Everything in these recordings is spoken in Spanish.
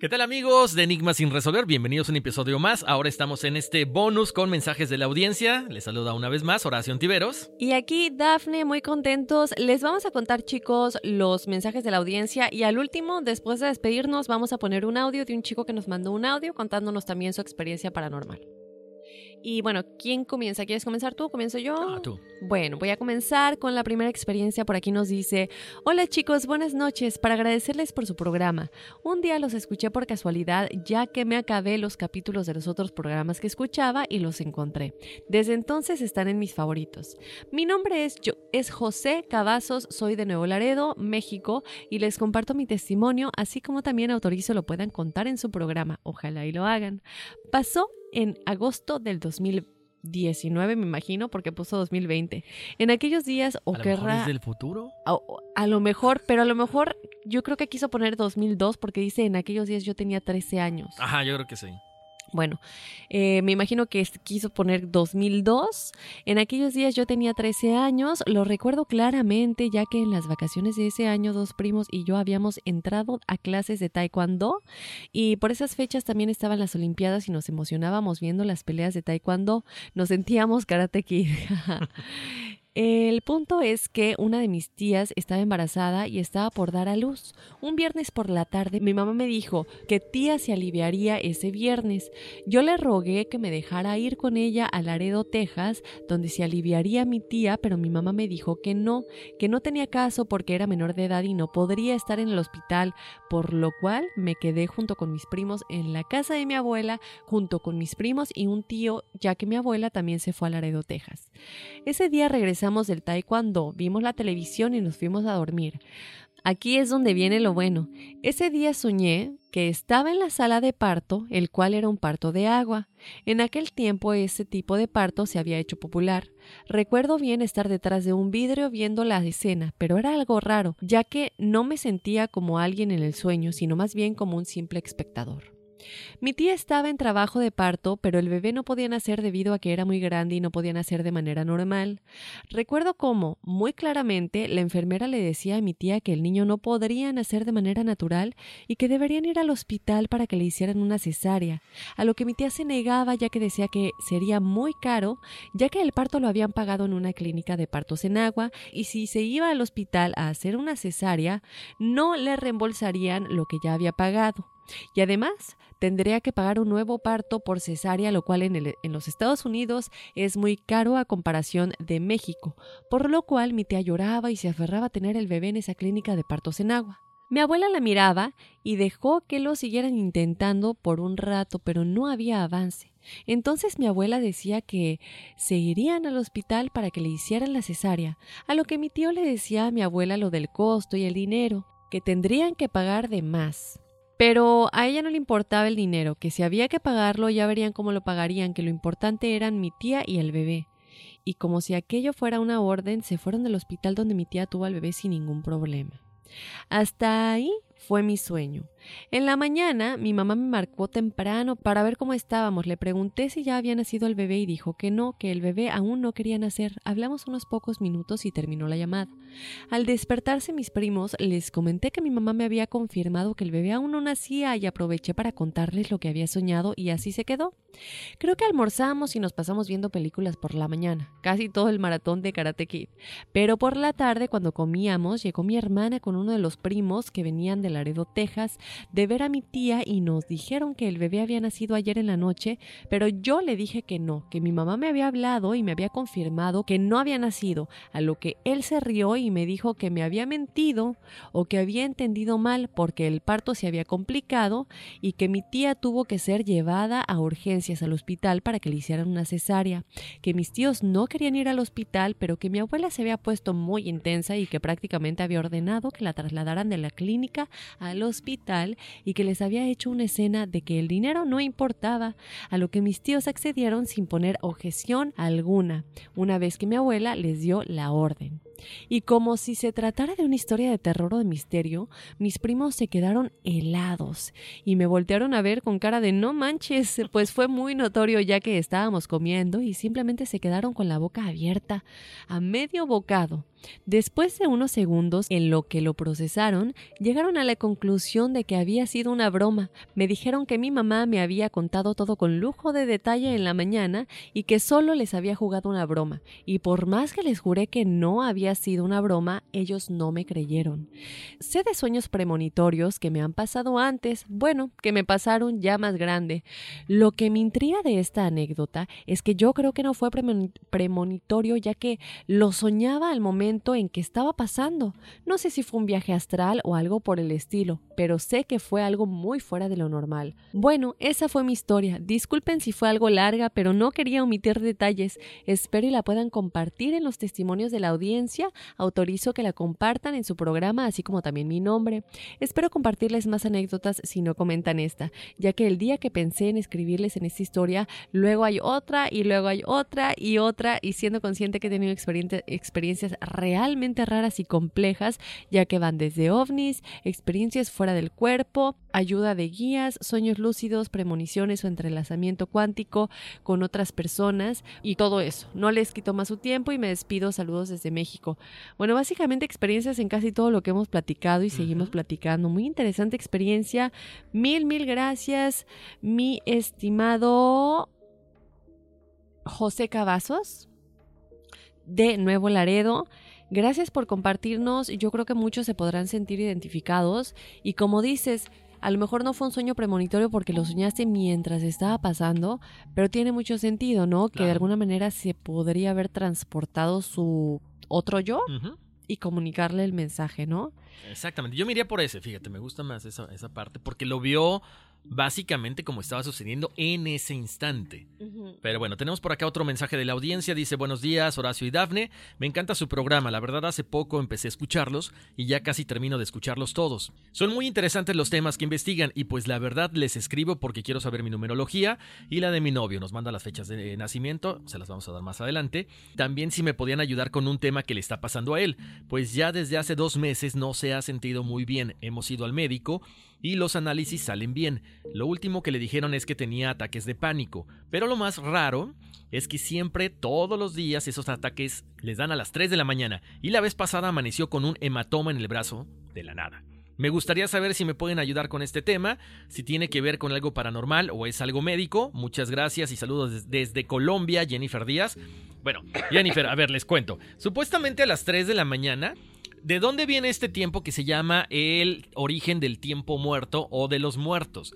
¿Qué tal amigos de Enigmas sin resolver? Bienvenidos a un episodio más. Ahora estamos en este bonus con mensajes de la audiencia. Les saluda una vez más Horacio Tiveros. Y aquí Dafne, muy contentos. Les vamos a contar, chicos, los mensajes de la audiencia. Y al último, después de despedirnos, vamos a poner un audio de un chico que nos mandó un audio contándonos también su experiencia paranormal. Y bueno, ¿quién comienza? ¿Quieres comenzar tú? ¿Comienzo yo? Ah, tú. Bueno, voy a comenzar con la primera experiencia. Por aquí nos dice, hola chicos, buenas noches, para agradecerles por su programa. Un día los escuché por casualidad ya que me acabé los capítulos de los otros programas que escuchaba y los encontré. Desde entonces están en mis favoritos. Mi nombre es, yo, es José Cavazos, soy de Nuevo Laredo, México, y les comparto mi testimonio, así como también autorizo lo puedan contar en su programa. Ojalá y lo hagan. Pasó en agosto del 2019, me imagino, porque puso 2020. En aquellos días, o a lo mejor querrá... es del futuro. A, a lo mejor, pero a lo mejor yo creo que quiso poner 2002 porque dice en aquellos días yo tenía 13 años. Ajá, yo creo que sí. Bueno, eh, me imagino que quiso poner 2002. En aquellos días yo tenía 13 años, lo recuerdo claramente ya que en las vacaciones de ese año dos primos y yo habíamos entrado a clases de taekwondo y por esas fechas también estaban las olimpiadas y nos emocionábamos viendo las peleas de taekwondo, nos sentíamos karate kid. El punto es que una de mis tías estaba embarazada y estaba por dar a luz. Un viernes por la tarde mi mamá me dijo que tía se aliviaría ese viernes. Yo le rogué que me dejara ir con ella a Laredo, Texas, donde se aliviaría mi tía, pero mi mamá me dijo que no, que no tenía caso porque era menor de edad y no podría estar en el hospital, por lo cual me quedé junto con mis primos en la casa de mi abuela, junto con mis primos y un tío, ya que mi abuela también se fue a Laredo, Texas. Ese día regresamos del taekwondo, vimos la televisión y nos fuimos a dormir. Aquí es donde viene lo bueno. Ese día soñé que estaba en la sala de parto, el cual era un parto de agua. En aquel tiempo ese tipo de parto se había hecho popular. Recuerdo bien estar detrás de un vidrio viendo la escena, pero era algo raro, ya que no me sentía como alguien en el sueño, sino más bien como un simple espectador. Mi tía estaba en trabajo de parto, pero el bebé no podía nacer debido a que era muy grande y no podía nacer de manera normal. Recuerdo cómo, muy claramente, la enfermera le decía a mi tía que el niño no podría nacer de manera natural y que deberían ir al hospital para que le hicieran una cesárea, a lo que mi tía se negaba ya que decía que sería muy caro, ya que el parto lo habían pagado en una clínica de partos en agua y si se iba al hospital a hacer una cesárea, no le reembolsarían lo que ya había pagado. Y además, tendría que pagar un nuevo parto por cesárea, lo cual en, los Estados Unidos es muy caro a comparación de México, por lo cual mi tía lloraba y se aferraba a tener el bebé en esa clínica de partos en agua. Mi abuela la miraba y dejó que lo siguieran intentando por un rato, pero no había avance. Entonces mi abuela decía que se irían al hospital para que le hicieran la cesárea, a lo que mi tío le decía a mi abuela lo del costo y el dinero, que tendrían que pagar de más. Pero a ella no le importaba el dinero, que si había que pagarlo ya verían cómo lo pagarían, que lo importante eran mi tía y el bebé. y como si aquello fuera una orden, se fueron del hospital donde mi tía tuvo al bebé sin ningún problema. Hasta ahí fue mi sueño. En la mañana mi mamá me marcó temprano para ver cómo estábamos. Le pregunté si ya había nacido el bebé y dijo que no, que el bebé aún no quería nacer. Hablamos unos pocos minutos y terminó la llamada. Al despertarse mis primos les comenté que mi mamá me había confirmado que el bebé aún no nacía y aproveché para contarles lo que había soñado y así se quedó. Creo que almorzamos y nos pasamos viendo películas por la mañana, casi todo el maratón de Karate Kid. Pero por la tarde, cuando comíamos, llegó mi hermana con uno de los primos que venían de Laredo, Texas, de ver a mi tía y nos dijeron que el bebé había nacido ayer en la noche, pero yo le dije que no, que mi mamá me había hablado y me había confirmado que no había nacido, a lo que él se rió y me dijo que me había mentido o que había entendido mal porque el parto se había complicado y que mi tía tuvo que ser llevada a urgencias al hospital para que le hicieran una cesárea, que mis tíos no querían ir al hospital, pero que mi abuela se había puesto muy intensa y que prácticamente había ordenado que la trasladaran de la clínica al hospital y que les había hecho una escena de que el dinero no importaba, a lo que mis tíos accedieron sin poner objeción alguna, una vez que mi abuela les dio la orden. Y como si se tratara de una historia de terror o de misterio, mis primos se quedaron helados y me voltearon a ver con cara de no manches, pues fue muy notorio ya que estábamos comiendo y simplemente se quedaron con la boca abierta, a medio bocado. Después de unos segundos en lo que lo procesaron, llegaron a la conclusión de que había sido una broma. Me dijeron que mi mamá me había contado todo con lujo de detalle en la mañana y que solo les había jugado una broma. Y por más que les juré que no había sido una broma, ellos no me creyeron. Sé de sueños premonitorios que me han pasado antes, bueno, que me pasaron ya más grande. Lo que me intriga de esta anécdota es que yo creo que no fue premonitorio ya que lo soñaba al momento en que estaba pasando. No sé si fue un viaje astral o algo por el estilo, pero sé que fue algo muy fuera de lo normal. Bueno, esa fue mi historia. Disculpen si fue algo larga, pero no quería omitir detalles. Espero y la puedan compartir en los testimonios de la audiencia. Autorizo que la compartan en su programa, así como también mi nombre. Espero compartirles más anécdotas si no comentan esta, ya que el día que pensé en escribirles en esta historia, luego hay otra y luego hay otra y otra, y siendo consciente que he tenido experiencias realmente raras y complejas, ya que van desde ovnis, experiencias fuera del cuerpo, ayuda de guías, sueños lúcidos, premoniciones o entrelazamiento cuántico con otras personas y todo eso. No les quito más su tiempo y me despido. Saludos desde México. Bueno, básicamente experiencias en casi todo lo que hemos platicado y seguimos platicando. Muy interesante experiencia. Mil, mil gracias, mi estimado José Cavazos de Nuevo Laredo. Gracias por compartirnos. Yo creo que muchos se podrán sentir identificados. Y como dices, a lo mejor no fue un sueño premonitorio porque lo soñaste mientras estaba pasando, pero tiene mucho sentido, ¿no? Que de alguna manera se podría haber transportado su otro yo y comunicarle el mensaje, ¿no? Exactamente. Yo me iría por ese, fíjate, me gusta más esa, esa parte porque lo vio básicamente como estaba sucediendo en ese instante. Pero bueno, tenemos por acá otro mensaje de la audiencia. Dice, buenos días, Horacio y Dafne. Me encanta su programa. La verdad, hace poco empecé a escucharlos y ya casi termino de escucharlos todos. Son muy interesantes los temas que investigan y pues la verdad les escribo porque quiero saber mi numerología y la de mi novio. Nos manda las fechas de nacimiento, se las vamos a dar más adelante. También si me podían ayudar con un tema que le está pasando a él, pues ya desde hace dos meses no se ha sentido muy bien. Hemos ido al médico y los análisis salen bien. Lo último que le dijeron es que tenía ataques de pánico, pero lo más raro es que siempre, todos los días, esos ataques les dan a las 3 de la mañana y la vez pasada amaneció con un hematoma en el brazo de la nada. Me gustaría saber si me pueden ayudar con este tema, si tiene que ver con algo paranormal o es algo médico. Muchas gracias y saludos desde Colombia, Jennifer Díaz. Bueno, Jennifer, a ver, les cuento. Supuestamente a las 3 de la mañana ¿De dónde viene este tiempo que se llama el origen del tiempo muerto o de los muertos?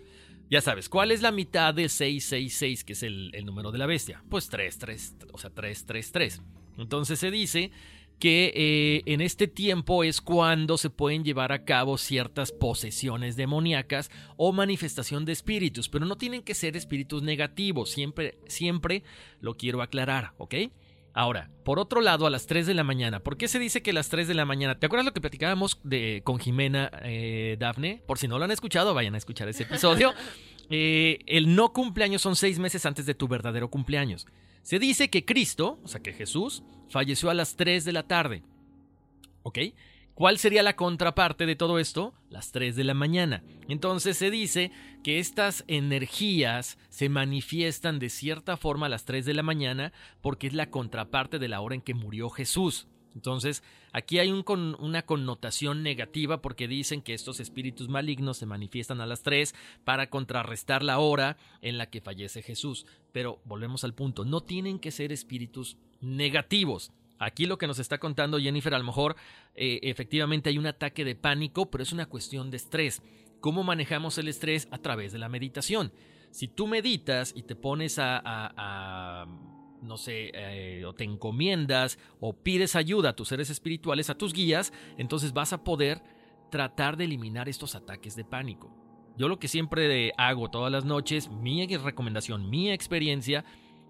Ya sabes, ¿cuál es la mitad de 666, que es el, número de la bestia? Pues 3, 3, o sea, 3, 3, 3. Entonces se dice que eh, en este tiempo es cuando se pueden llevar a cabo ciertas posesiones demoníacas o manifestación de espíritus, pero no tienen que ser espíritus negativos, siempre, siempre lo quiero aclarar, ¿ok? Ahora, por otro lado, a las 3 de la mañana, ¿por qué se dice que a las 3 de la mañana? ¿Te acuerdas lo que platicábamos de, con Jimena eh, Dafne? Por si no lo han escuchado, vayan a escuchar ese episodio. Eh, el no cumpleaños son seis meses antes de tu verdadero cumpleaños. Se dice que Cristo, o sea que Jesús, falleció a las 3 de la tarde. ¿Ok? ¿Cuál sería la contraparte de todo esto? Las 3 de la mañana. Entonces se dice que estas energías se manifiestan de cierta forma a las 3 de la mañana porque es la contraparte de la hora en que murió Jesús. Entonces, aquí hay una connotación negativa porque dicen que estos espíritus malignos se manifiestan a las 3 para contrarrestar la hora en la que fallece Jesús. Pero volvemos al punto, no tienen que ser espíritus negativos. Aquí lo que nos está contando Jennifer, a lo mejor eh, efectivamente hay un ataque de pánico, pero es una cuestión de estrés. ¿Cómo manejamos el estrés? A través de la meditación. Si tú meditas y te pones a no sé, eh, o te encomiendas o pides ayuda a tus seres espirituales, a tus guías, entonces vas a poder tratar de eliminar estos ataques de pánico. Yo lo que siempre hago todas las noches, mi recomendación, mi experiencia,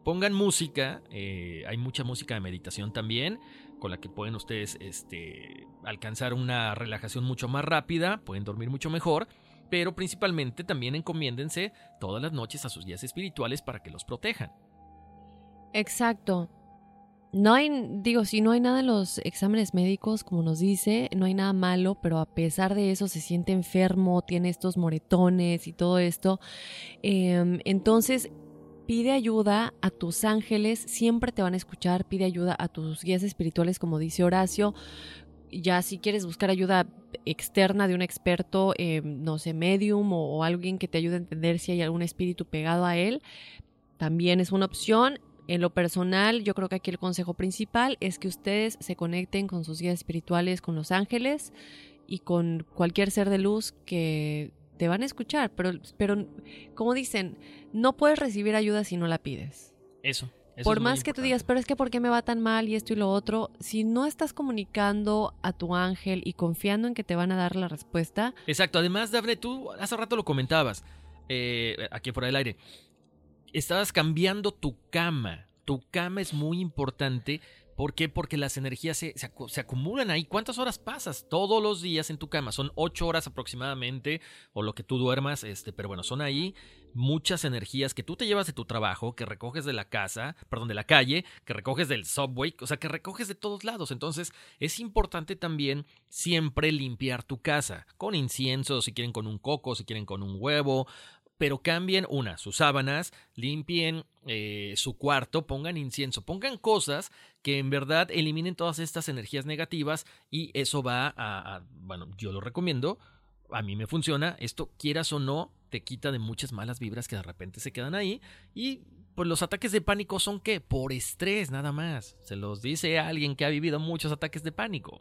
pongan música, eh, hay mucha música de meditación también, con la que pueden ustedes este, alcanzar una relajación mucho más rápida, pueden dormir mucho mejor, pero principalmente también encomiéndense todas las noches a sus guías espirituales para que los protejan. Exacto. No hay, digo, si no hay nada en los exámenes médicos, como nos dice, no hay nada malo, pero a pesar de eso se siente enfermo, tiene estos moretones y todo esto. Em, entonces, pide ayuda a tus ángeles, siempre te van a escuchar, pide ayuda a tus guías espirituales, como dice Horacio. Ya si quieres buscar ayuda externa de un experto, em, no sé, medium o alguien que te ayude a entender si hay algún espíritu pegado a él, también es una opción. En lo personal, yo creo que aquí el consejo principal es que ustedes se conecten con sus guías espirituales, con los ángeles y con cualquier ser de luz que te van a escuchar. Pero, pero como dicen, no puedes recibir ayuda si no la pides. Eso. Por más que tú digas, pero es que ¿por qué me va tan mal y esto y lo otro? Si no estás comunicando a tu ángel y confiando en que te van a dar la respuesta. Exacto. Además, Daphne, tú hace rato lo comentabas, eh, aquí fuera del aire estabas cambiando tu cama. Tu cama es muy importante. ¿Por qué? Porque las energías se, se, acumulan ahí. ¿Cuántas horas pasas todos los días en tu cama? Son ocho horas aproximadamente, o lo que tú duermas, este, pero bueno, son ahí muchas energías que tú te llevas de tu trabajo, que recoges de la casa, perdón, de la calle, que recoges del subway, o sea, que recoges de todos lados. Entonces, es importante también siempre limpiar tu casa, con incienso, si quieren con un coco, si quieren con un huevo, pero cambien una, sus sábanas, limpien eh, su cuarto, pongan incienso, pongan cosas que en verdad eliminen todas estas energías negativas y eso va a, bueno, yo lo recomiendo, a mí me funciona, esto quieras o no, te quita de muchas malas vibras que de repente se quedan ahí y pues los ataques de pánico son qué? Por estrés nada más. Se los dice alguien que ha vivido muchos ataques de pánico.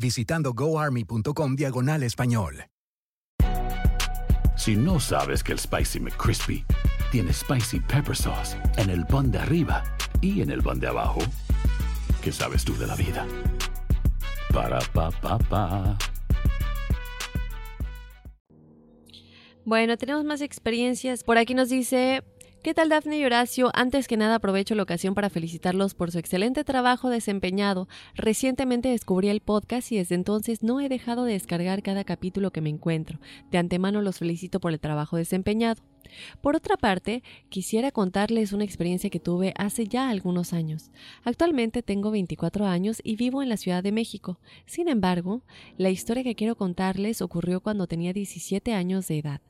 visitando goarmy.com diagonal español. Si no sabes que el Spicy McCrispy tiene Spicy Pepper Sauce en el pan de arriba y en el pan de abajo, ¿qué sabes tú de la vida? Para, pa, pa, pa. Bueno, tenemos más experiencias. Por aquí nos dice ¿Qué tal Dafne y Horacio? Antes que nada aprovecho la ocasión para felicitarlos por su excelente trabajo desempeñado. Recientemente descubrí el podcast y desde entonces no he dejado de descargar cada capítulo que me encuentro. De antemano los felicito por el trabajo desempeñado. Por otra parte, quisiera contarles una experiencia que tuve hace ya algunos años. Actualmente tengo 24 años y vivo en la Ciudad de México. Sin embargo, la historia que quiero contarles ocurrió cuando tenía 17 años de edad.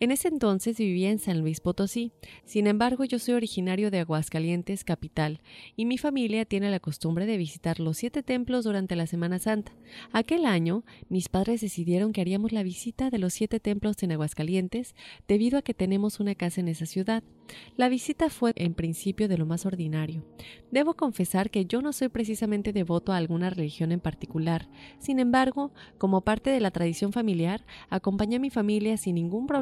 En ese entonces vivía en San Luis Potosí. Sin embargo, yo soy originario de Aguascalientes, capital, y mi familia tiene la costumbre de visitar los siete templos durante la Semana Santa. Aquel año, mis padres decidieron que haríamos la visita de los siete templos en Aguascalientes debido a que tenemos una casa en esa ciudad. La visita fue en principio de lo más ordinario. Debo confesar que yo no soy precisamente devoto a alguna religión en particular. Sin embargo, como parte de la tradición familiar, acompañé a mi familia sin ningún problema.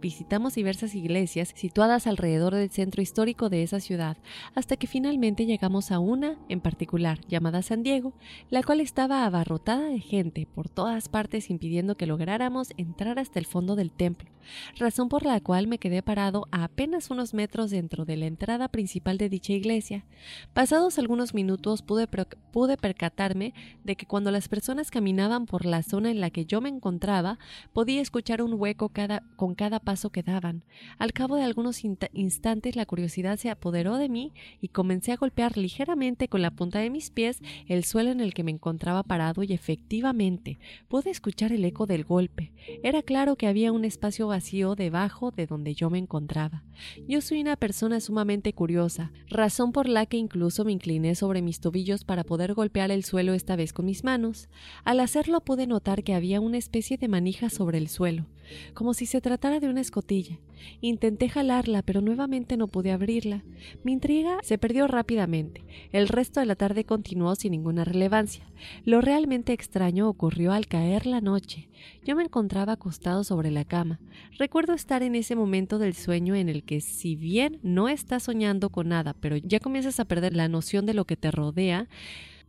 Visitamos diversas iglesias situadas alrededor del centro histórico de esa ciudad, hasta que finalmente llegamos a una en particular, llamada San Diego, la cual estaba abarrotada de gente por todas partes impidiendo que lográramos entrar hasta el fondo del templo, razón por la cual me quedé parado a apenas unos metros dentro de la entrada principal de dicha iglesia. Pasados algunos minutos pude, pude percatarme de que cuando las personas caminaban por la zona en la que yo me encontraba, podía escuchar un hueco cada, con cada paso que daban. Al cabo de algunos instantes la curiosidad se apoderó de mí y comencé a golpear ligeramente con la punta de mis pies el suelo en el que me encontraba parado y efectivamente pude escuchar el eco del golpe. Era claro que había un espacio vacío debajo de donde yo me encontraba. Yo soy una persona sumamente curiosa, razón por la que incluso me incliné sobre mis tobillos para poder golpear el suelo esta vez con mis manos. Al hacerlo pude notar que había una especie de manija sobre el suelo, como si se tratara de una escotilla. Intenté jalarla, pero nuevamente no pude abrirla. Mi intriga se perdió rápidamente. El resto de la tarde continuó sin ninguna relevancia. Lo realmente extraño ocurrió al caer la noche. Yo me encontraba acostado sobre la cama. Recuerdo estar en ese momento del sueño en el que, si bien no estás soñando con nada, pero ya comienzas a perder la noción de lo que te rodea,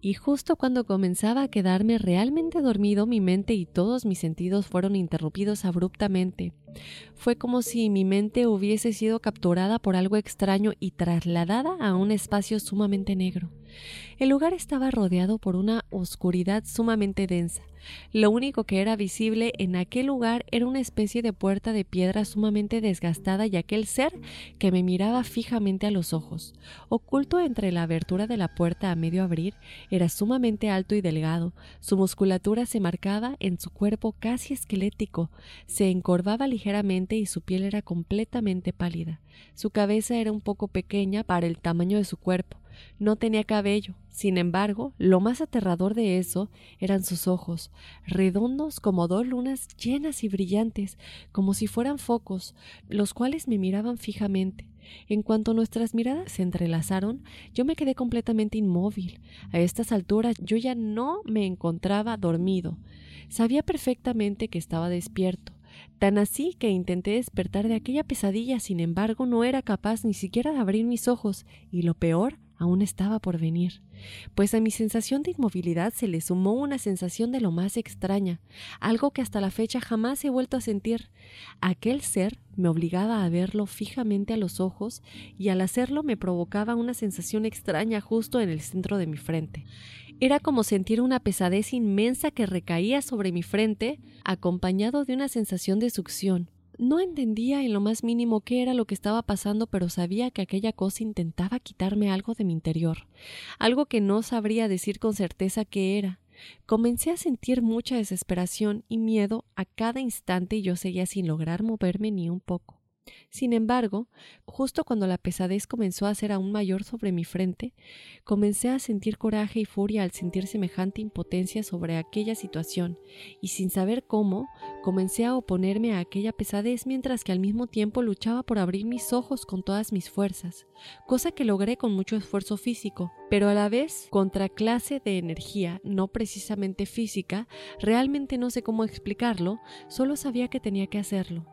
y justo cuando comenzaba a quedarme realmente dormido, mi mente y todos mis sentidos fueron interrumpidos abruptamente. Fue como si mi mente hubiese sido capturada por algo extraño y trasladada a un espacio sumamente negro. El lugar estaba rodeado por una oscuridad sumamente densa. Lo único que era visible en aquel lugar era una especie de puerta de piedra sumamente desgastada y aquel ser que me miraba fijamente a los ojos. Oculto entre la abertura de la puerta a medio abrir, era sumamente alto y delgado. Su musculatura se marcaba en su cuerpo casi esquelético, se encorvaba ligeramente y su piel era completamente pálida. Su cabeza era un poco pequeña para el tamaño de su cuerpo. No tenía cabello. Sin embargo, lo más aterrador de eso eran sus ojos, redondos como dos lunas llenas y brillantes, como si fueran focos, los cuales me miraban fijamente. En cuanto nuestras miradas se entrelazaron, yo me quedé completamente inmóvil. A estas alturas yo ya no me encontraba dormido. Sabía perfectamente que estaba despierto. Tan así que intenté despertar de aquella pesadilla, sin embargo no era capaz ni siquiera de abrir mis ojos, y lo peor aún estaba por venir, pues a mi sensación de inmovilidad se le sumó una sensación de lo más extraña, algo que hasta la fecha jamás he vuelto a sentir. Aquel ser me obligaba a verlo fijamente a los ojos y al hacerlo me provocaba una sensación extraña justo en el centro de mi frente. Era como sentir una pesadez inmensa que recaía sobre mi frente, acompañado de una sensación de succión, no entendía en lo más mínimo qué era lo que estaba pasando, pero sabía que aquella cosa intentaba quitarme algo de mi interior, algo que no sabría decir con certeza qué era. Comencé a sentir mucha desesperación y miedo a cada instante y yo seguía sin lograr moverme ni un poco. Sin embargo, justo cuando la pesadez comenzó a ser aún mayor sobre mi frente, comencé a sentir coraje y furia al sentir semejante impotencia sobre aquella situación, y sin saber cómo, comencé a oponerme a aquella pesadez mientras que al mismo tiempo luchaba por abrir mis ojos con todas mis fuerzas, cosa que logré con mucho esfuerzo físico, pero a la vez contraclase de energía, no precisamente física, realmente no sé cómo explicarlo, solo sabía que tenía que hacerlo.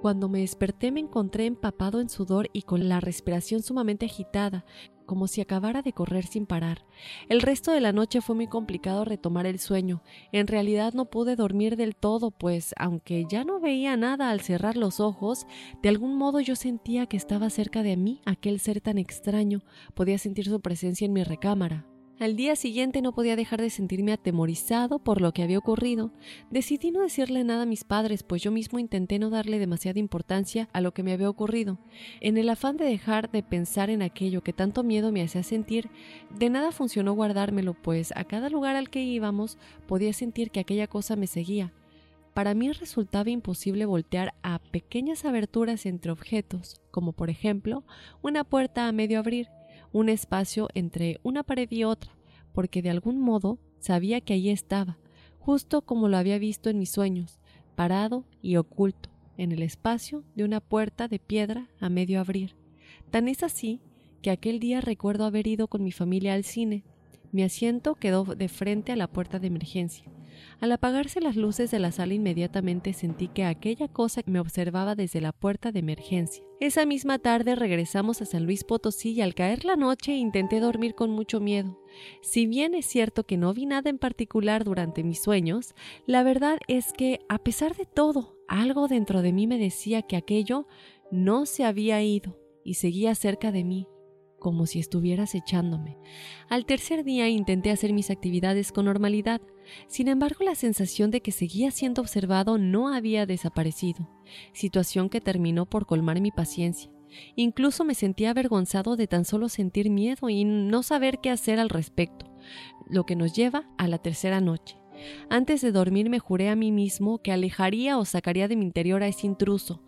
Cuando me desperté me encontré empapado en sudor y con la respiración sumamente agitada, como si acabara de correr sin parar. El resto de la noche fue muy complicado retomar el sueño. En realidad no pude dormir del todo, pues aunque ya no veía nada al cerrar los ojos, de algún modo yo sentía que estaba cerca de mí aquel ser tan extraño. Podía sentir su presencia en mi recámara. Al día siguiente no podía dejar de sentirme atemorizado por lo que había ocurrido. Decidí no decirle nada a mis padres, pues yo mismo intenté no darle demasiada importancia a lo que me había ocurrido. En el afán de dejar de pensar en aquello que tanto miedo me hacía sentir, de nada funcionó guardármelo, pues a cada lugar al que íbamos podía sentir que aquella cosa me seguía. Para mí resultaba imposible voltear a pequeñas aberturas entre objetos, como por ejemplo una puerta a medio abrir, un espacio entre una pared y otra, porque de algún modo sabía que allí estaba, justo como lo había visto en mis sueños, parado y oculto, en el espacio de una puerta de piedra a medio abrir. Tan es así que aquel día recuerdo haber ido con mi familia al cine. Mi asiento quedó de frente a la puerta de emergencia. Al apagarse las luces de la sala inmediatamente sentí que aquella cosa me observaba desde la puerta de emergencia. Esa misma tarde regresamos a San Luis Potosí y al caer la noche intenté dormir con mucho miedo. Si bien es cierto que no vi nada en particular durante mis sueños, la verdad es que, a pesar de todo, algo dentro de mí me decía que aquello no se había ido y seguía cerca de mí, como si estuvieras echándome. Al tercer día intenté hacer mis actividades con normalidad, sin embargo la sensación de que seguía siendo observado no había desaparecido, situación que terminó por colmar mi paciencia. Incluso me sentía avergonzado de tan solo sentir miedo y no saber qué hacer al respecto, lo que nos lleva a la tercera noche. Antes de dormir me juré a mí mismo que alejaría o sacaría de mi interior a ese intruso,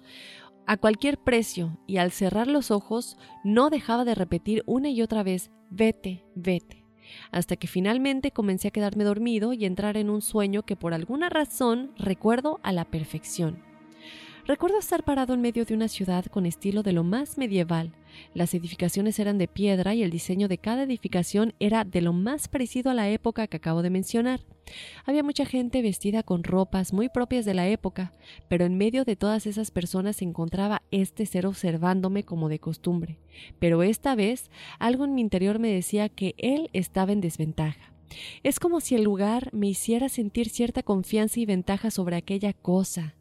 a cualquier precio, y al cerrar los ojos no dejaba de repetir una y otra vez, vete, vete, hasta que finalmente comencé a quedarme dormido y entrar en un sueño que por alguna razón recuerdo a la perfección. Recuerdo estar parado en medio de una ciudad con estilo de lo más medieval. Las edificaciones eran de piedra y el diseño de cada edificación era de lo más parecido a la época que acabo de mencionar. Había mucha gente vestida con ropas muy propias de la época, pero en medio de todas esas personas se encontraba este ser observándome como de costumbre. Pero esta vez algo en mi interior me decía que él estaba en desventaja. Es como si el lugar me hiciera sentir cierta confianza y ventaja sobre aquella cosa.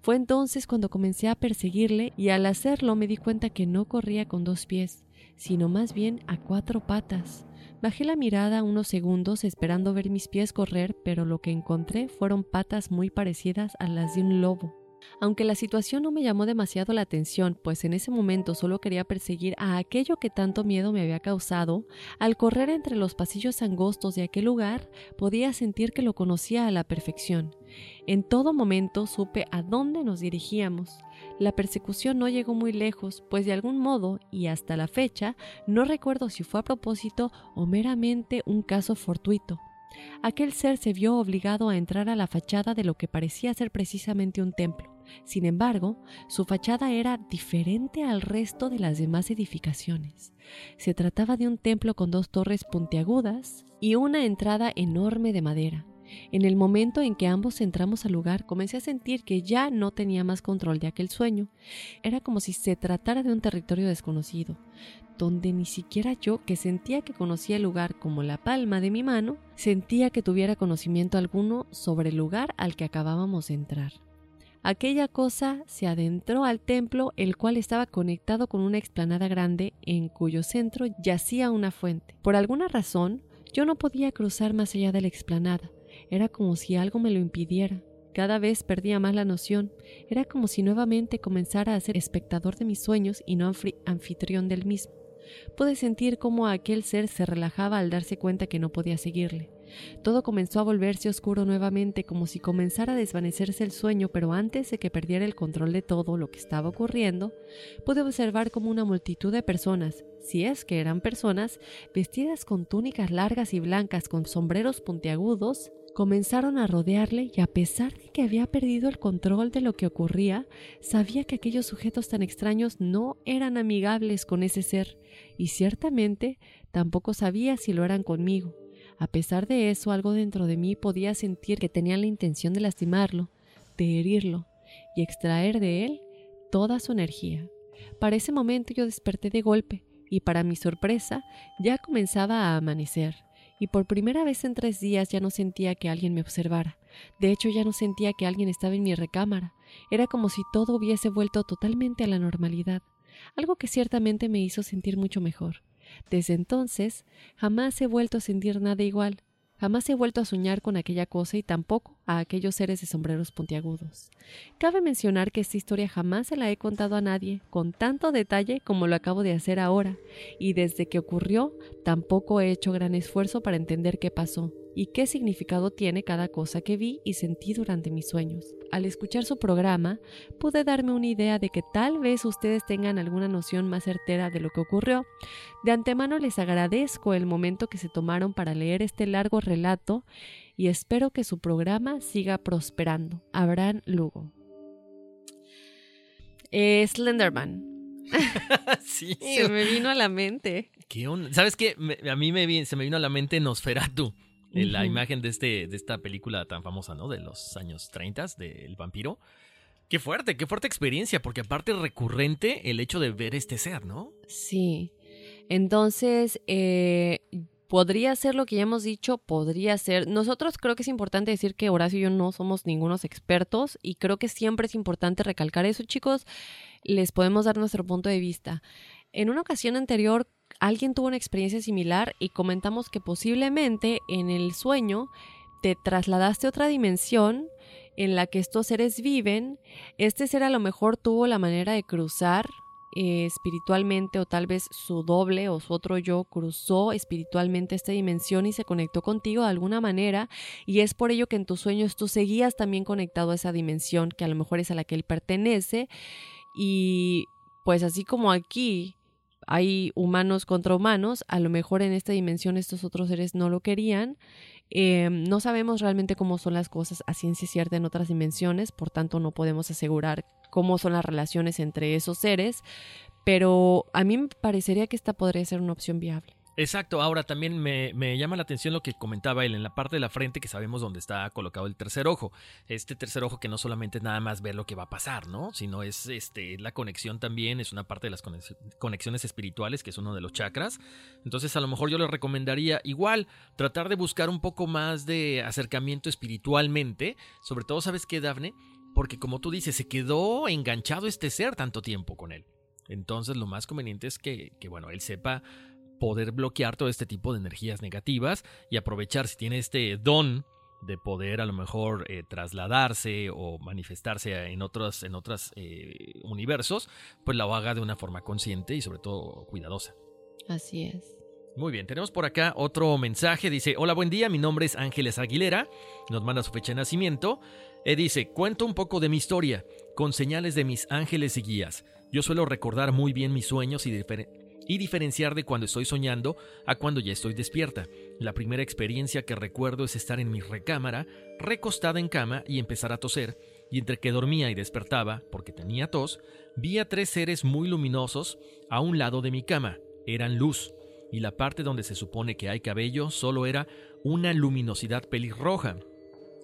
Fue entonces cuando comencé a perseguirle y al hacerlo me di cuenta que no corría con dos pies, sino más bien a cuatro patas. Bajé la mirada unos segundos esperando ver mis pies correr, pero lo que encontré fueron patas muy parecidas a las de un lobo. Aunque la situación no me llamó demasiado la atención, pues en ese momento solo quería perseguir a aquello que tanto miedo me había causado, al correr entre los pasillos angostos de aquel lugar podía sentir que lo conocía a la perfección. En todo momento supe a dónde nos dirigíamos. La persecución no llegó muy lejos, pues de algún modo, y hasta la fecha, no recuerdo si fue a propósito o meramente un caso fortuito. Aquel ser se vio obligado a entrar a la fachada de lo que parecía ser precisamente un templo. Sin embargo, su fachada era diferente al resto de las demás edificaciones. Se trataba de un templo con dos torres puntiagudas y una entrada enorme de madera. En el momento en que ambos entramos al lugar, comencé a sentir que ya no tenía más control de aquel sueño. Era como si se tratara de un territorio desconocido, donde ni siquiera yo, que sentía que conocía el lugar como la palma de mi mano, sentía que tuviera conocimiento alguno sobre el lugar al que acabábamos de entrar. Aquella cosa se adentró al templo, el cual estaba conectado con una explanada grande en cuyo centro yacía una fuente. Por alguna razón, yo no podía cruzar más allá de la explanada. Era como si algo me lo impidiera. Cada vez perdía más la noción. Era como si nuevamente comenzara a ser espectador de mis sueños y no anfitrión del mismo. Pude sentir cómo aquel ser se relajaba al darse cuenta que no podía seguirle. Todo comenzó a volverse oscuro nuevamente, como si comenzara a desvanecerse el sueño, pero antes de que perdiera el control de todo lo que estaba ocurriendo, pude observar como una multitud de personas, si es que eran personas, vestidas con túnicas largas y blancas, con sombreros puntiagudos, Comenzaron a rodearle y a pesar de que había perdido el control de lo que ocurría, sabía que aquellos sujetos tan extraños no eran amigables con ese ser y ciertamente tampoco sabía si lo eran conmigo. A pesar de eso, algo dentro de mí podía sentir que tenían la intención de lastimarlo, de herirlo y extraer de él toda su energía. Para ese momento yo desperté de golpe y para mi sorpresa ya comenzaba a amanecer y por primera vez en tres días ya no sentía que alguien me observara. De hecho, ya no sentía que alguien estaba en mi recámara. Era como si todo hubiese vuelto totalmente a la normalidad, algo que ciertamente me hizo sentir mucho mejor. Desde entonces, jamás he vuelto a sentir nada igual. Jamás he vuelto a soñar con aquella cosa y tampoco a aquellos seres de sombreros puntiagudos. Cabe mencionar que esta historia jamás se la he contado a nadie con tanto detalle como lo acabo de hacer ahora, y desde que ocurrió tampoco he hecho gran esfuerzo para entender qué pasó y qué significado tiene cada cosa que vi y sentí durante mis sueños. Al escuchar su programa, pude darme una idea de que tal vez ustedes tengan alguna noción más certera de lo que ocurrió. De antemano les agradezco el momento que se tomaron para leer este largo relato y espero que su programa siga prosperando. Abraham Lugo. Eh, Slenderman. sí. Se me vino a la mente. ¿Qué onda? ¿Sabes qué? Me- a mí me, se me vino a la mente Nosferatu. La imagen de, este, de esta película tan famosa, ¿no? De los años 30, del vampiro. Qué fuerte, qué fuerte experiencia, porque aparte es recurrente el hecho de ver este ser, ¿no? Sí. Entonces, eh, podría ser lo que ya hemos dicho, podría ser. Nosotros creo que es importante decir que Horacio y yo no somos ningunos expertos y creo que siempre es importante recalcar eso, chicos. Les podemos dar nuestro punto de vista. En una ocasión anterior, alguien tuvo una experiencia similar y comentamos que posiblemente en el sueño te trasladaste a otra dimensión en la que estos seres viven. Este ser a lo mejor tuvo la manera de cruzar eh, espiritualmente o tal vez su doble o su otro yo cruzó espiritualmente esta dimensión y se conectó contigo de alguna manera y es por ello que en tus sueños tú seguías también conectado a esa dimensión que a lo mejor es a la que él pertenece y pues así como aquí hay humanos contra humanos, a lo mejor en esta dimensión estos otros seres no lo querían. Eh, no sabemos realmente cómo son las cosas a ciencia cierta en otras dimensiones, por tanto no podemos asegurar cómo son las relaciones entre esos seres, pero a mí me parecería que esta podría ser una opción viable. Exacto, ahora también me, me llama la atención lo que comentaba él en la parte de la frente que sabemos dónde está colocado el tercer ojo. Este tercer ojo que no solamente es nada más ver lo que va a pasar, ¿no? Sino es este, la conexión también, es una parte de las conex- conexiones espirituales, que es uno de los chakras. Entonces a lo mejor yo le recomendaría igual tratar de buscar un poco más de acercamiento espiritualmente, sobre todo, ¿sabes qué, Dafne? Porque como tú dices, se quedó enganchado este ser tanto tiempo con él. Entonces lo más conveniente es que, que bueno, él sepa poder bloquear todo este tipo de energías negativas y aprovechar si tiene este don de poder a lo mejor eh, trasladarse o manifestarse en otros en otros eh, universos, pues lo haga de una forma consciente y sobre todo cuidadosa. Así es. Muy bien, tenemos por acá otro mensaje. Dice, hola, buen día, mi nombre es Ángeles Aguilera. Nos manda su fecha de nacimiento. Eh, dice, cuento un poco de mi historia, con señales de mis ángeles y guías. Yo suelo recordar muy bien mis sueños y, difer- y diferenciar de cuando estoy soñando a cuando ya estoy despierta. La primera experiencia que recuerdo es estar en mi recámara, recostada en cama y empezar a toser. Y entre que dormía y despertaba, porque tenía tos, vi a tres seres muy luminosos a un lado de mi cama. Eran luz y la parte donde se supone que hay cabello solo era una luminosidad pelirroja.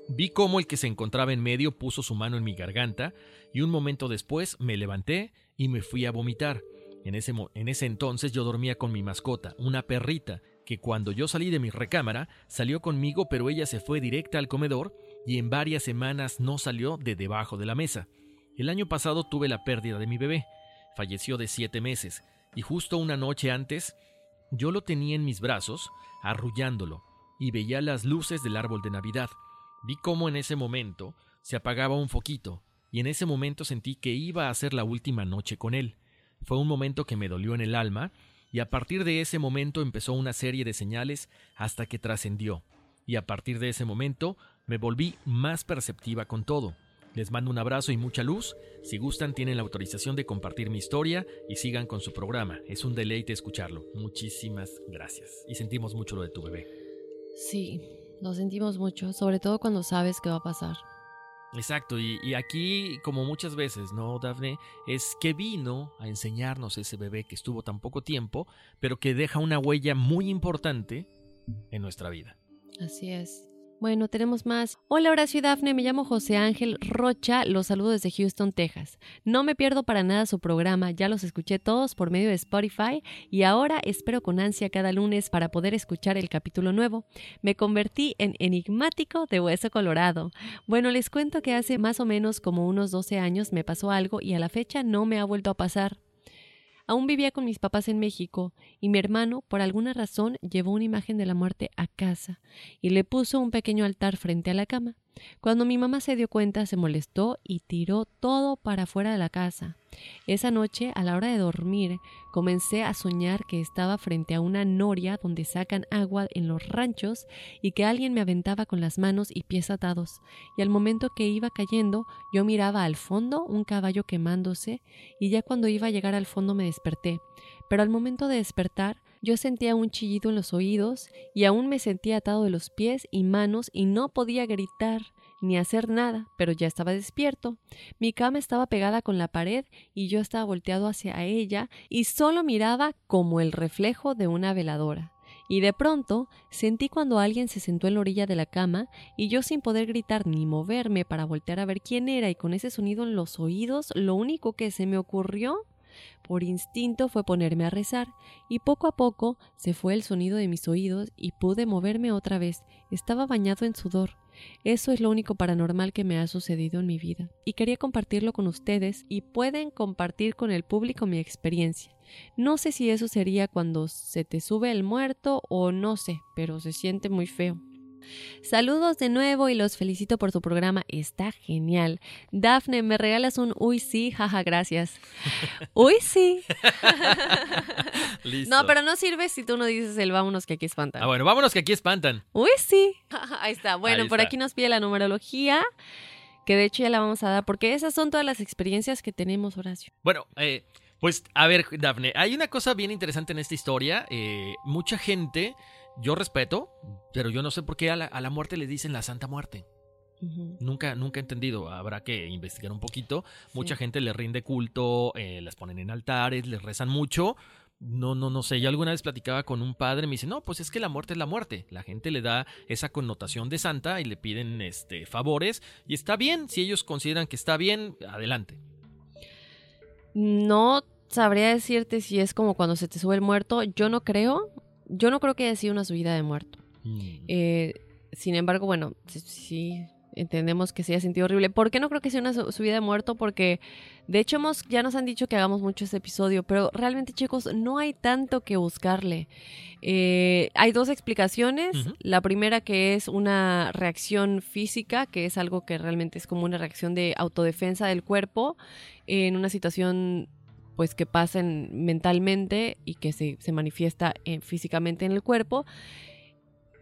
Vi cómo el que se encontraba en medio puso su mano en mi garganta y un momento después me levanté y me fui a vomitar. En ese, entonces yo dormía con mi mascota, una perrita, que cuando yo salí de mi recámara salió conmigo pero ella se fue directa al comedor y en varias semanas no salió de debajo de la mesa. El año pasado tuve la pérdida de mi bebé. Falleció de siete meses y justo una noche antes yo lo tenía en mis brazos, arrullándolo, y veía las luces del árbol de Navidad. Vi cómo en ese momento se apagaba un foquito, y en ese momento sentí que iba a ser la última noche con él. Fue un momento que me dolió en el alma, y a partir de ese momento empezó una serie de señales hasta que trascendió. Y a partir de ese momento me volví más perceptiva con todo. Les mando un abrazo y mucha luz. Si gustan, tienen la autorización de compartir mi historia y sigan con su programa. Es un deleite escucharlo. Muchísimas gracias. Y sentimos mucho lo de tu bebé. Sí, Lo sentimos mucho, sobre todo cuando sabes qué va a pasar. Exacto, y, y, aquí, como muchas veces, ¿no, Dafne? Es que vino a enseñarnos ese bebé que estuvo tan poco tiempo, pero que deja una huella muy importante en nuestra vida. Así es. Bueno, tenemos más. Hola Horacio y Dafne, me llamo José Ángel Rocha, los saludo desde Houston, Texas. No me pierdo para nada su programa, ya los escuché todos por medio de Spotify y ahora espero con ansia cada lunes para poder escuchar el capítulo nuevo. Me convertí en enigmático de hueso colorado. Bueno, les cuento que hace más o menos como unos 12 años me pasó algo y a la fecha no me ha vuelto a pasar. Aún vivía con mis papás en México y mi hermano, por alguna razón, llevó una imagen de la muerte a casa y le puso un pequeño altar frente a la cama. Cuando mi mamá se dio cuenta, se molestó y tiró todo para fuera de la casa. Esa noche, a la hora de dormir, comencé a soñar que estaba frente a una noria donde sacan agua en los ranchos y que alguien me aventaba con las manos y pies atados. Y al momento que iba cayendo, yo miraba al fondo un caballo quemándose y ya cuando iba a llegar al fondo me desperté. Pero al momento de despertar, yo sentía un chillido en los oídos y aún me sentía atado de los pies y manos y no podía gritar ni hacer nada, pero ya estaba despierto. Mi cama estaba pegada con la pared y yo estaba volteado hacia ella y solo miraba como el reflejo de una veladora. Y de pronto sentí cuando alguien se sentó en la orilla de la cama y yo sin poder gritar ni moverme para voltear a ver quién era y con ese sonido en los oídos, lo único que se me ocurrió por instinto fue ponerme a rezar, y poco a poco se fue el sonido de mis oídos y pude moverme otra vez. Estaba bañado en sudor. Eso es lo único paranormal que me ha sucedido en mi vida, y quería compartirlo con ustedes y pueden compartir con el público mi experiencia. No sé si eso sería cuando se te sube el muerto o no sé, pero se siente muy feo. Saludos de nuevo y los felicito por su programa. Está genial. Dafne, ¿me regalas un uy sí? Jaja, gracias. uy sí. Listo. No, pero no sirve si tú no dices el vámonos que aquí espantan. Ah, bueno, vámonos que aquí espantan. Uy sí. Ahí está. Bueno, Ahí por está. aquí nos pide la numerología, que de hecho ya la vamos a dar, porque esas son todas las experiencias que tenemos, Horacio. Bueno, eh, pues a ver, Dafne, hay una cosa bien interesante en esta historia. Eh, mucha gente, yo respeto, pero yo no sé por qué a la, a la muerte le dicen la Santa Muerte. Nunca, nunca he entendido. Habrá que investigar un poquito. Mucha gente le rinde culto, eh, las ponen en altares, les rezan mucho. No, no, no sé. Yo alguna vez platicaba con un padre, me dice, no, pues es que la muerte es la muerte. La gente le da esa connotación de santa y le piden este favores. Y está bien, si ellos consideran que está bien, adelante. No sabría decirte si es como cuando se te sube el muerto. Yo no creo. Yo no creo que haya sido una subida de muerto. Eh, sin embargo, bueno, sí, entendemos que se haya sentido horrible. ¿Por qué no creo que sea una su- subida de muerto? Porque de hecho hemos, ya nos han dicho que hagamos mucho este episodio, pero realmente chicos, no hay tanto que buscarle. Eh, hay dos explicaciones. La primera que es una reacción física, que es algo que realmente es como una reacción de autodefensa del cuerpo en una situación pues que pasa en- mentalmente y que se, se manifiesta eh, físicamente en el cuerpo.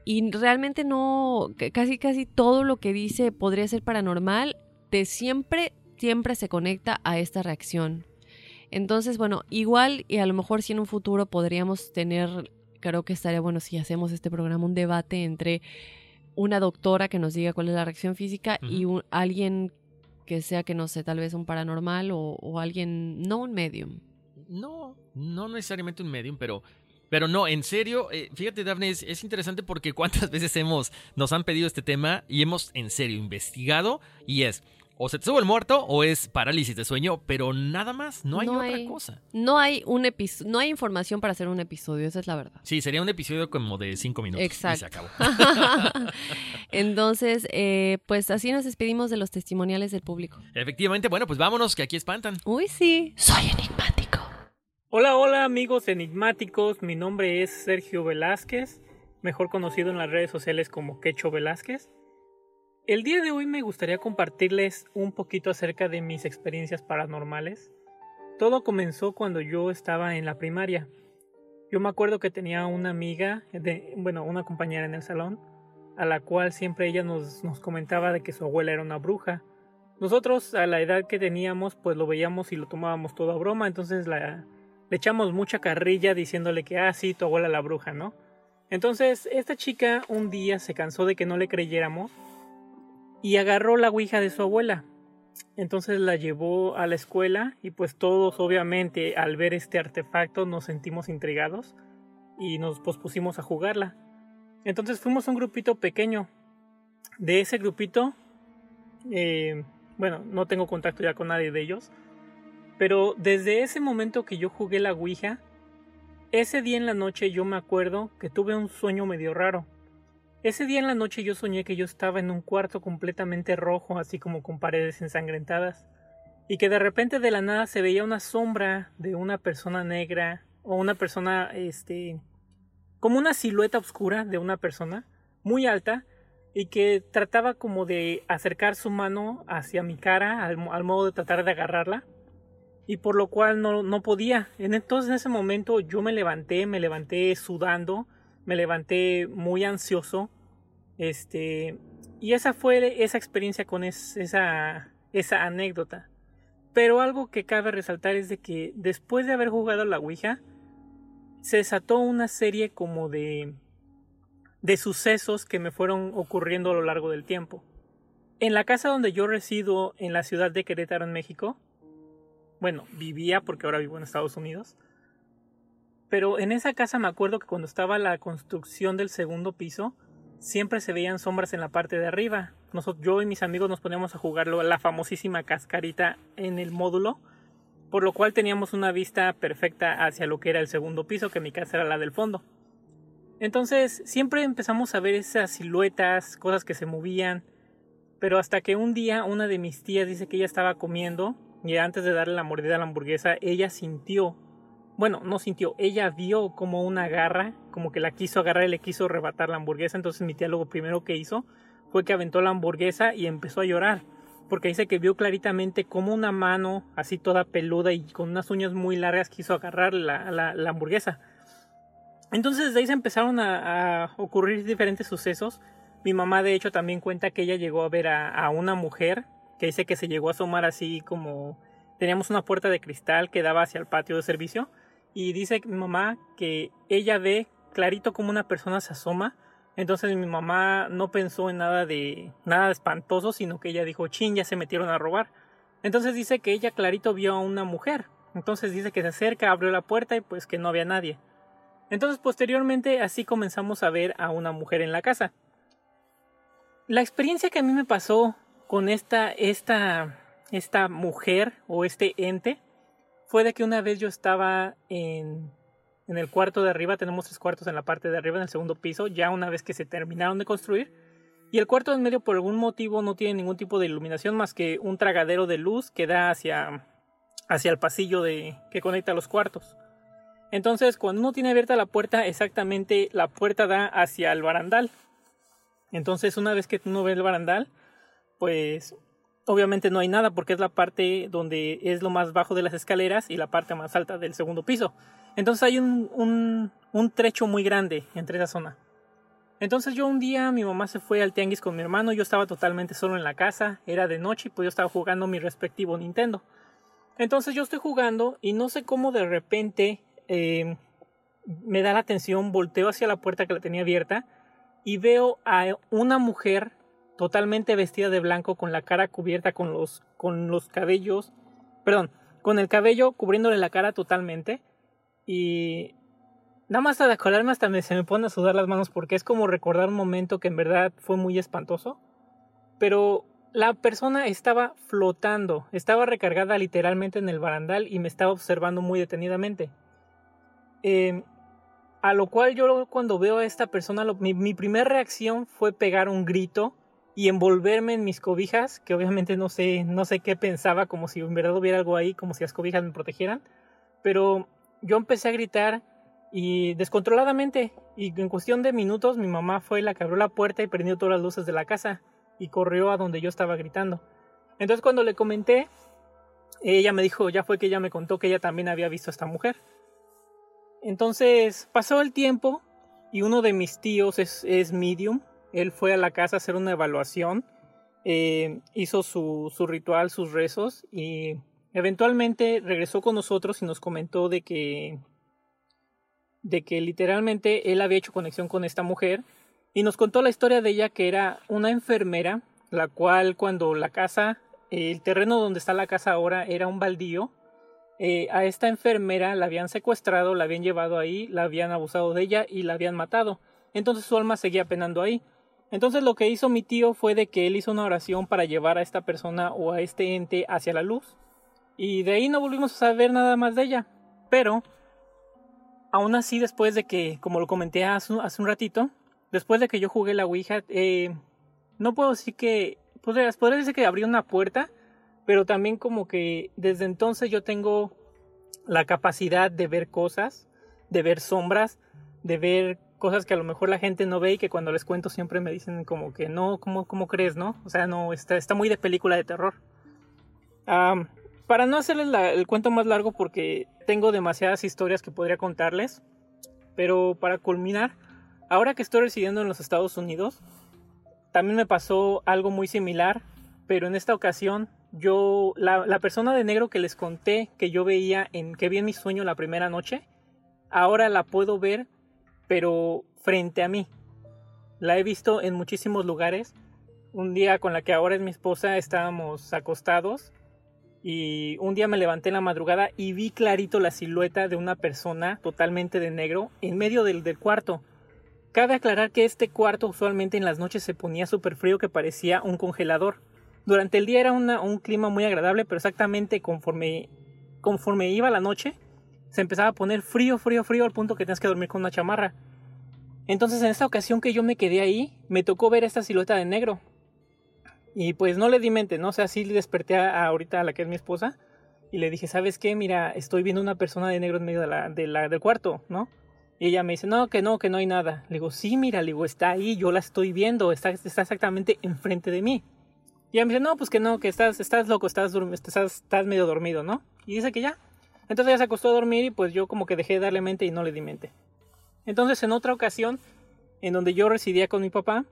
Y realmente no, casi casi todo lo que dice podría ser paranormal, de siempre, siempre se conecta a esta reacción. Entonces, bueno, igual y a lo mejor si en un futuro podríamos tener, creo que estaría bueno si hacemos este programa, un debate entre una doctora que nos diga cuál es la reacción física y un- alguien que sea que no sé, tal vez un paranormal o, alguien, no un medium. No, no necesariamente un medium, pero, pero no, en serio, eh, fíjate, Daphne, es, es interesante porque cuántas veces hemos, nos han pedido este tema y hemos en serio investigado y es, o se te sube el muerto o es parálisis de sueño, pero nada más, no hay otra cosa. No hay un no hay información para hacer un episodio, esa es la verdad. Sí, sería un episodio como de cinco minutos Exacto. y se acabó. Entonces, eh, pues así nos despedimos de los testimoniales del público. Efectivamente, bueno, pues vámonos, que aquí espantan. Uy, sí. Soy enigmático. Hola, hola amigos enigmáticos, mi nombre es Sergio Velázquez, mejor conocido en las redes sociales como Quecho Velázquez. El día de hoy me gustaría compartirles un poquito acerca de mis experiencias paranormales. Todo comenzó cuando yo estaba en la primaria. Yo me acuerdo que tenía una amiga, de, bueno, una compañera en el salón, a la cual siempre ella nos, nos comentaba de que su abuela era una bruja. Nosotros a la edad que teníamos pues lo veíamos y lo tomábamos todo a broma, entonces la, le echamos mucha carrilla diciéndole que, ah, sí, tu abuela la bruja, ¿no? Entonces, esta chica un día se cansó de que no le creyéramos y agarró la Ouija de su abuela. Entonces la llevó a la escuela y pues todos obviamente al ver este artefacto nos sentimos intrigados y nos pospusimos a jugarla. Entonces fuimos un grupito pequeño. De ese grupito, eh, bueno, no tengo contacto ya con nadie de ellos, pero desde ese momento que yo jugué la Ouija, ese día en la noche yo me acuerdo que tuve un sueño medio raro. Ese día en la noche yo soñé que yo estaba en un cuarto completamente rojo, así como con paredes ensangrentadas, y que de repente de la nada se veía una sombra de una persona negra o una persona, este, como una silueta oscura de una persona muy alta y que trataba como de acercar su mano hacia mi cara al, modo de tratar de agarrarla y por lo cual no, no podía. Entonces en ese momento yo me levanté, me levanté sudando, me levanté muy ansioso, este, y esa fue esa experiencia con esa, esa anécdota. Pero algo que cabe resaltar es de que después de haber jugado la Ouija, se desató una serie como de, de sucesos que me fueron ocurriendo a lo largo del tiempo. En la casa donde yo resido en la ciudad de Querétaro, en México, bueno, vivía porque ahora vivo en Estados Unidos, pero en esa casa me acuerdo que cuando estaba la construcción del segundo piso, siempre se veían sombras en la parte de arriba. Nosotros, yo y mis amigos nos poníamos a jugarlo la famosísima cascarita en el módulo por lo cual teníamos una vista perfecta hacia lo que era el segundo piso, que mi casa era la del fondo. Entonces siempre empezamos a ver esas siluetas, cosas que se movían, pero hasta que un día una de mis tías dice que ella estaba comiendo y antes de darle la mordida a la hamburguesa, ella sintió, bueno, no sintió, ella vio como una garra, como que la quiso agarrar y le quiso arrebatar la hamburguesa, entonces mi tía lo primero que hizo fue que aventó la hamburguesa y empezó a llorar porque dice que vio claritamente como una mano así toda peluda y con unas uñas muy largas quiso agarrar la, la, hamburguesa. Entonces de ahí se empezaron a, ocurrir diferentes sucesos. Mi mamá de hecho también cuenta que ella llegó a ver a, a, una mujer que dice que se llegó a asomar así como teníamos una puerta de cristal que daba hacia el patio de servicio y dice mi mamá que ella ve clarito como una persona se asoma entonces mi mamá no pensó en nada de nada espantoso, sino que ella dijo, chin, ya se metieron a robar. Entonces dice que ella clarito vio a una mujer. Entonces dice que se acerca, abrió la puerta y pues que no había nadie. Entonces posteriormente así comenzamos a ver a una mujer en la casa. La experiencia que a mí me pasó con esta, esta, esta mujer o este ente fue de que una vez yo estaba en, en el cuarto de arriba, tenemos tres cuartos en la parte de arriba, en el segundo piso, ya una vez que se terminaron de construir. Y el cuarto en medio, por algún motivo, no tiene ningún tipo de iluminación más que un tragadero de luz que da hacia, hacia el pasillo de, que conecta los cuartos. Entonces, cuando uno tiene abierta la puerta, exactamente la puerta da hacia el barandal. Entonces, una vez que uno ve el barandal, pues obviamente no hay nada porque es la parte donde es lo más bajo de las escaleras y la parte más alta del segundo piso. Entonces hay un, un, trecho muy grande entre esa zona. Entonces yo un día mi mamá se fue al tianguis con mi hermano, yo estaba totalmente solo en la casa, era de noche y pues yo estaba jugando mi respectivo Nintendo. Entonces yo estoy jugando y no sé cómo de repente eh, me da la atención, volteo hacia la puerta que la tenía abierta y veo a una mujer totalmente vestida de blanco con la cara cubierta con los, con los cabellos, perdón, con el cabello cubriéndole la cara totalmente y nada más de acordarme hasta me, se me ponen a sudar las manos porque es como recordar un momento que en verdad fue muy espantoso. Pero la persona estaba flotando, estaba recargada literalmente en el barandal y me estaba observando muy detenidamente. Em, a lo cual yo cuando veo a esta persona, mi, mi primera reacción fue pegar un grito y envolverme en mis cobijas, que obviamente no sé, no sé qué pensaba, como si en verdad hubiera algo ahí, como si las cobijas me protegieran. Pero yo empecé a gritar y descontroladamente y en cuestión de minutos mi mamá fue la que abrió la puerta y prendió todas las luces de la casa y corrió a donde yo estaba gritando. Entonces cuando le comenté, ella me dijo, ya fue que ella me contó que ella también había visto a esta mujer. Entonces pasó el tiempo y uno de mis tíos es, es medium. Él fue a la casa a hacer una evaluación, eh, hizo su, su ritual, sus rezos y Eventualmente regresó con nosotros y nos comentó de que de que literalmente él había hecho conexión con esta mujer y nos contó la historia de ella que era una enfermera, la cual cuando la casa, el terreno donde está la casa ahora era un baldío, eh, a esta enfermera la habían secuestrado, la habían llevado ahí, la habían abusado de ella y la habían matado. Entonces su alma seguía penando ahí. Entonces lo que hizo mi tío fue de que él hizo una oración para llevar a esta persona o a este ente hacia la luz. Y de ahí no volvimos a saber nada más de ella. Pero, aún así, después de que, como lo comenté hace, un ratito, después de que yo jugué la Ouija, eh, no puedo decir que, podría, podría decir que abrió una puerta, pero también como que desde entonces yo tengo la capacidad de ver cosas, de ver sombras, de ver cosas que a lo mejor la gente no ve y que cuando les cuento siempre me dicen como que no, ¿cómo, cómo crees, no? O sea, no, está, está muy de película de terror. para no hacerles el cuento más largo porque tengo demasiadas historias que podría contarles, pero para culminar, ahora que estoy residiendo en los Estados Unidos, también me pasó algo muy similar, pero en esta ocasión yo, la, la persona de negro que les conté que yo veía en que vi en mi sueño la primera noche, ahora la puedo ver pero frente a mí. La he visto en muchísimos lugares. Un día con la que ahora es mi esposa estábamos acostados y un día me levanté en la madrugada y vi clarito la silueta de una persona totalmente de negro en medio del, del cuarto. Cabe aclarar que este cuarto usualmente en las noches se ponía súper frío que parecía un congelador. Durante el día era un clima muy agradable, pero exactamente conforme, conforme iba la noche, se empezaba a poner frío, frío, frío al punto que tenías que dormir con una chamarra. Entonces en esta ocasión que yo me quedé ahí, me tocó ver esta silueta de negro. Y pues no le di mente, ¿no? O sea, sí desperté a, ahorita a la que es mi esposa y le dije, ¿sabes qué? Mira, estoy viendo una persona de negro en medio de la, de la, del cuarto, ¿no? Y ella me dice, no, que no, que no hay nada. Le digo, sí, mira, le digo, está ahí, yo la estoy viendo, está, está exactamente enfrente de mí. Y ella me dice, no, pues que no, que estás, estás loco, estás, estás, estás medio dormido, ¿no? Y dice que ya, entonces ella se acostó a dormir y pues yo como que dejé de darle mente y no le di mente. Entonces en otra ocasión, en donde yo residía con mi papá,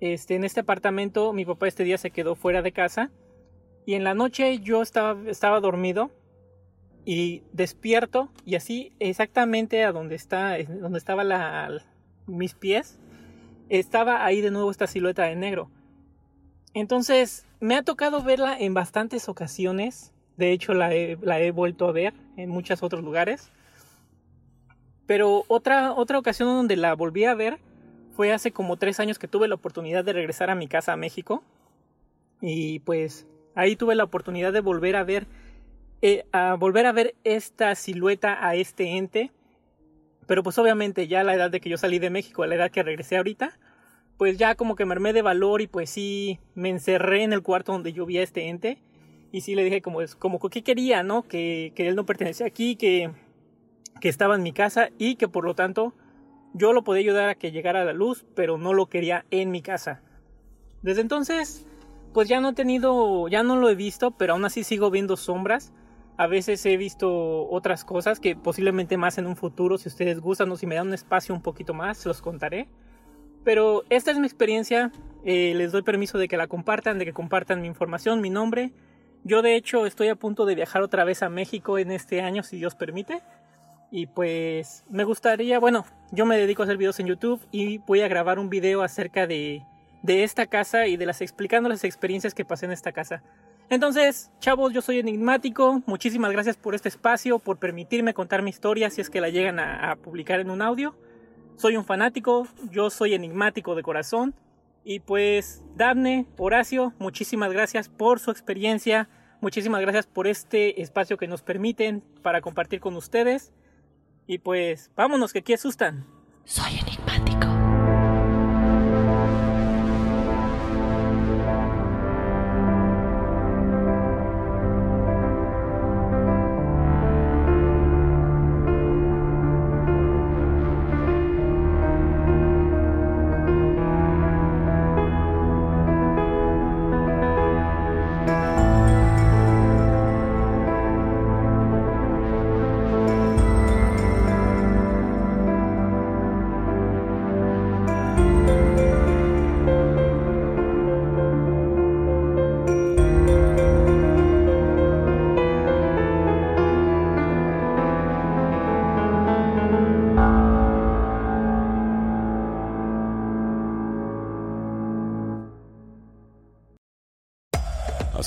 este, en este apartamento mi papá este día se quedó fuera de casa y en la noche yo estaba, estaba dormido y despierto y así exactamente a donde, está, donde estaba la, mis pies, estaba ahí de nuevo esta silueta de negro. Entonces me ha tocado verla en bastantes ocasiones de hecho, la he, vuelto a ver en muchos otros lugares. Pero otra, otra ocasión donde la volví a ver fue hace como tres años que tuve la oportunidad de regresar a mi casa a México. Y pues ahí tuve la oportunidad de volver a ver, eh, volver a ver esta silueta a este ente. Pero pues obviamente ya a la edad de que yo salí de México, a la edad que regresé ahorita, pues ya como que me armé de valor y pues sí me encerré en el cuarto donde yo vi a este ente y sí le dije como, como que quería, ¿no? Que, que él no pertenecía aquí, que, que estaba en mi casa y que por lo tanto yo lo podía ayudar a que llegara a la luz, pero no lo quería en mi casa. Desde entonces, pues ya no he tenido, ya no lo he visto, pero aún así sigo viendo sombras. A veces he visto otras cosas que posiblemente más en un futuro, si ustedes gustan o si me dan un espacio un poquito más, se los contaré. Pero esta es mi experiencia, eh, les doy permiso de que la compartan, de que compartan mi información, mi nombre yo de hecho estoy a punto de viajar otra vez a México en este año, si Dios permite. Y pues me gustaría, bueno, yo me dedico a hacer videos en YouTube y voy a grabar un video acerca de, de esta casa y de las explicando las experiencias que pasé en esta casa. Entonces, chavos, yo soy enigmático. Muchísimas gracias por este espacio, por permitirme contar mi historia si es que la llegan a, a publicar en un audio. Soy un fanático, yo soy enigmático de corazón y pues, Daphne, Horacio, muchísimas gracias por su experiencia, muchísimas gracias por este espacio que nos permiten para compartir con ustedes. Y pues, vámonos, que aquí asustan. Soy enigmático.